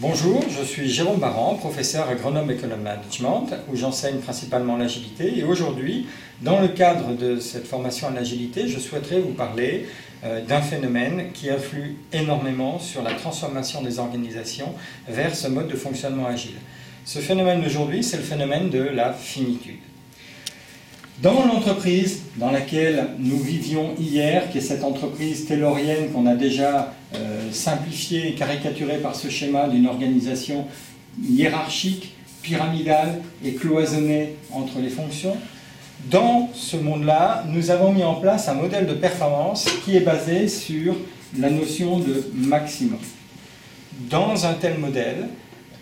Bonjour, je suis Jérôme Baran, professeur à Grenoble Economic Management, où j'enseigne principalement l'agilité. Et aujourd'hui, dans le cadre de cette formation à l'agilité, je souhaiterais vous parler euh, d'un phénomène qui influe énormément sur la transformation des organisations vers ce mode de fonctionnement agile. Ce phénomène d'aujourd'hui, c'est le phénomène de la finitude. Dans l'entreprise dans laquelle nous vivions hier, qui est cette entreprise taylorienne qu'on a déjà euh, simplifiée et caricaturée par ce schéma d'une organisation hiérarchique, pyramidale et cloisonnée entre les fonctions, dans ce monde-là, nous avons mis en place un modèle de performance qui est basé sur la notion de maximum. Dans un tel modèle,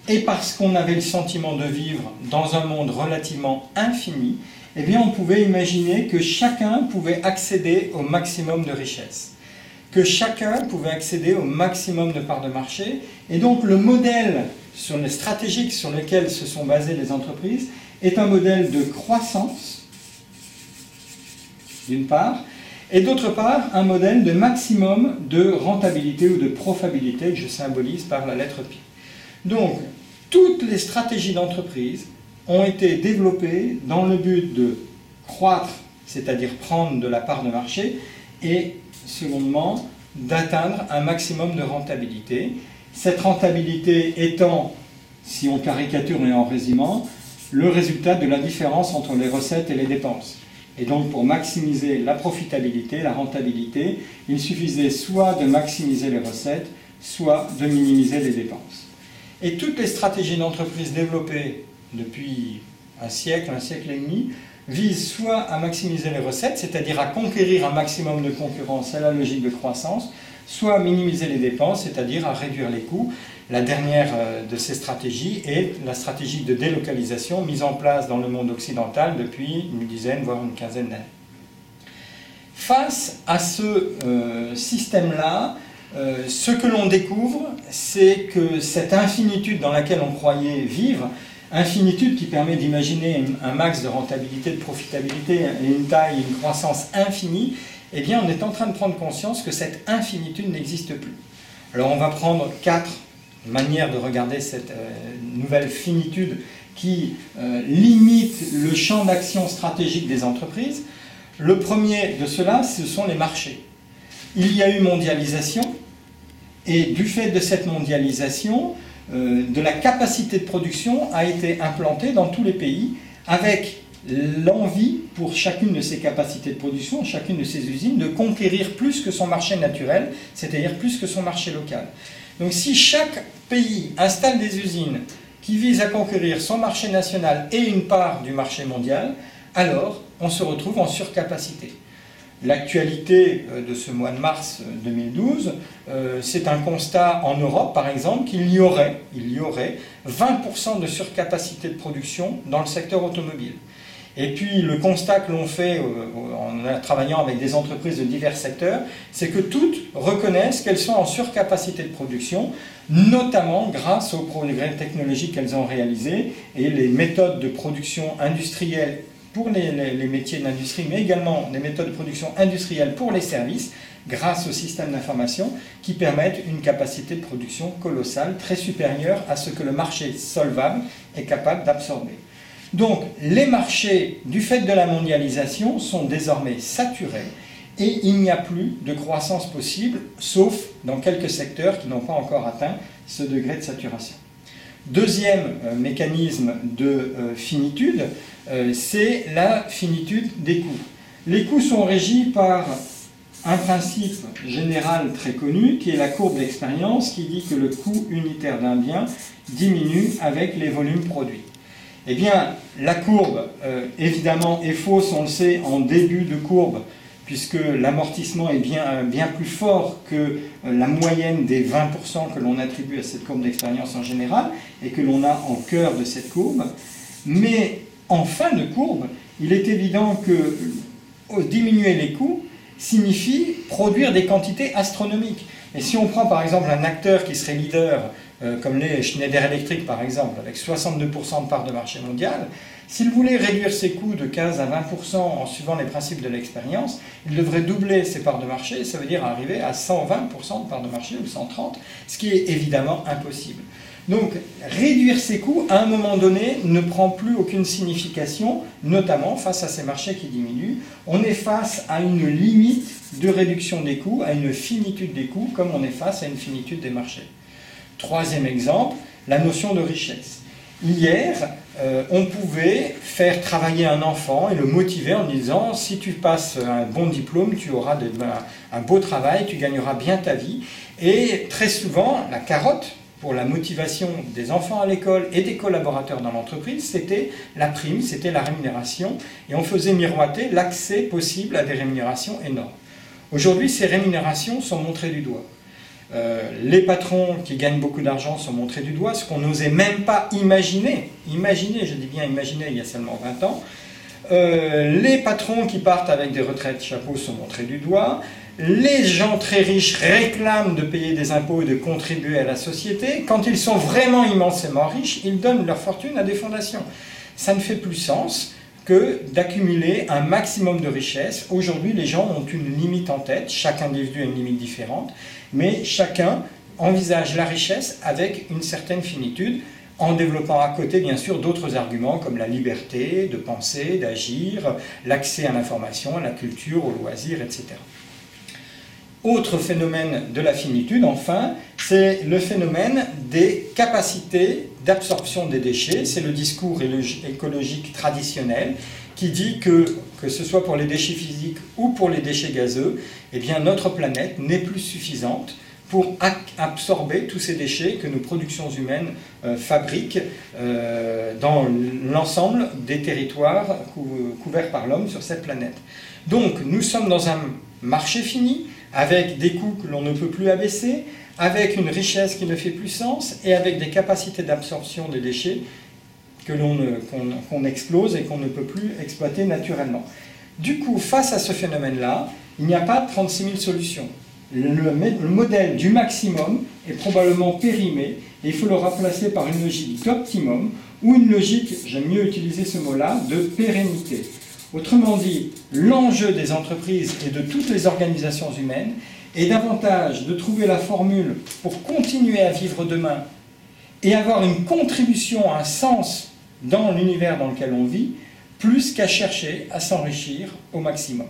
et parce qu'on avait le sentiment de vivre dans un monde relativement infini, eh bien on pouvait imaginer que chacun pouvait accéder au maximum de richesse, que chacun pouvait accéder au maximum de parts de marché, et donc le modèle sur les stratégiques sur lesquels se sont basées les entreprises est un modèle de croissance, d'une part, et d'autre part un modèle de maximum de rentabilité ou de profitabilité que je symbolise par la lettre Pi. Donc, toutes les stratégies d'entreprise ont été développées dans le but de croître, c'est-à-dire prendre de la part de marché, et secondement, d'atteindre un maximum de rentabilité. Cette rentabilité étant, si on caricature et en résumant, le résultat de la différence entre les recettes et les dépenses. Et donc pour maximiser la profitabilité, la rentabilité, il suffisait soit de maximiser les recettes, soit de minimiser les dépenses. Et toutes les stratégies d'entreprise développées depuis un siècle, un siècle et demi, visent soit à maximiser les recettes, c'est-à-dire à conquérir un maximum de concurrence à la logique de croissance, soit à minimiser les dépenses, c'est-à-dire à réduire les coûts. La dernière euh, de ces stratégies est la stratégie de délocalisation mise en place dans le monde occidental depuis une dizaine, voire une quinzaine d'années. Face à ce euh, système-là, euh, ce que l'on découvre, c'est que cette infinitude dans laquelle on croyait vivre Infinitude qui permet d'imaginer un max de rentabilité, de profitabilité et une taille, une croissance infinie, eh bien on est en train de prendre conscience que cette infinitude n'existe plus. Alors on va prendre quatre manières de regarder cette euh, nouvelle finitude qui euh, limite le champ d'action stratégique des entreprises. Le premier de cela, ce sont les marchés. Il y a eu mondialisation, et du fait de cette mondialisation, de la capacité de production a été implantée dans tous les pays avec l'envie pour chacune de ces capacités de production, chacune de ces usines, de conquérir plus que son marché naturel, c'est-à-dire plus que son marché local. Donc si chaque pays installe des usines qui visent à conquérir son marché national et une part du marché mondial, alors on se retrouve en surcapacité. L'actualité euh, de ce mois de mars 2012, euh, euh, c'est un constat en Europe, par exemple, qu'il y aurait, il y aurait 20% de surcapacité de production dans le secteur automobile. Et puis le constat que l'on fait en travaillant avec des entreprises de divers secteurs, c'est que toutes reconnaissent qu'elles sont en surcapacité de production, notamment grâce aux progrès technologiques qu'elles ont réalisés et les méthodes de production industrielle pour les, métiers de l'industrie, mais également des méthodes de production industrielle pour les services, grâce au système d'information qui permettent une capacité de production colossale, très supérieure à ce que le marché solvable est capable d'absorber. Donc les marchés, du fait de la mondialisation, sont désormais saturés et il n'y a plus de croissance possible, sauf dans quelques secteurs qui n'ont pas encore atteint ce degré de saturation. Deuxième euh, mécanisme de euh, finitude, euh, c'est la finitude des coûts. Les coûts sont régis par un principe général très connu qui est la courbe d'expérience qui dit que le coût unitaire d'un bien diminue avec les volumes produits. Eh bien, la courbe, évidemment, est fausse, on le sait, en début de courbe, puisque l'amortissement est bien, bien plus fort que euh, la moyenne des 20% que l'on attribue à cette courbe d'expérience en général et que l'on a en cœur de cette courbe. Mais en fin de courbe, il est évident que euh, diminuer les coûts signifie produire des quantités astronomiques. Et si on prend par exemple un acteur qui serait leader, euh, comme les Schneider Electric par exemple, avec 62% de part de marché mondial, s'il voulait réduire ses coûts de 15 à 20% en suivant les principes de l'expérience, il devrait doubler ses parts de marché, ça veut dire arriver à 120% de parts de marché ou 130%, ce qui est évidemment impossible. Donc réduire ses coûts, à un moment donné, ne prend plus aucune signification, notamment face à ces marchés qui diminuent. On est face à une limite de réduction des coûts, à une finitude des coûts, comme on est face à une finitude des marchés. Troisième exemple, la notion de richesse. Hier, euh, on pouvait faire travailler un enfant et le motiver en disant si tu passes un bon diplôme, tu auras ben, un beau travail, tu gagneras bien ta vie. Et très souvent, la carotte pour la motivation des enfants à l'école et des collaborateurs dans l'entreprise, c'était la prime, c'était la rémunération, et on faisait miroiter l'accès possible à des rémunérations énormes. Aujourd'hui, ces rémunérations sont montrées du doigt. Euh, les patrons qui gagnent beaucoup d'argent sont montrés du doigt, ce qu'on n'osait même pas imaginer, imaginer, je dis bien imaginer il y a seulement 20 ans. Euh, les patrons qui partent avec des retraites chapeaux sont montrés du doigt. Les gens très riches réclament de payer des impôts et de contribuer à la société. Quand ils sont vraiment immensément riches, ils donnent leur fortune à des fondations. Ça ne fait plus sens que d'accumuler un maximum de richesses. Aujourd'hui, les gens ont une limite en tête, chaque individu a une limite différente, mais chacun envisage la richesse avec une certaine finitude, en développant à côté, bien sûr, d'autres arguments comme la liberté de penser, d'agir, l'accès à l'information, à la culture, aux loisirs, etc. Autre phénomène de la finitude, enfin, c'est le phénomène des capacités d'absorption des déchets. C'est le discours écologique traditionnel qui dit que, que ce soit pour les déchets physiques ou pour les déchets gazeux, eh notre planète n'est plus suffisante pour absorber tous ces déchets que nos productions humaines euh, fabriquent euh, dans l'ensemble des territoires couverts par l'homme sur cette planète. Donc nous sommes dans un marché fini, avec des coûts que l'on ne peut plus abaisser, avec une richesse qui ne fait plus sens et avec des capacités d'absorption des déchets que l'on qu'on explose et qu'on ne peut plus exploiter naturellement. Du coup, face à ce phénomène-là, il n'y a pas 36 000 solutions. Le, le, modèle du maximum est probablement périmé et il faut le remplacer par une logique d'optimum ou une logique, j'aime mieux utiliser ce mot-là, de pérennité. Autrement dit, l'enjeu des entreprises et de toutes les organisations humaines est davantage de trouver la formule pour continuer à vivre demain et avoir une contribution, un sens dans l'univers dans lequel on vit, plus qu'à chercher à s'enrichir au maximum.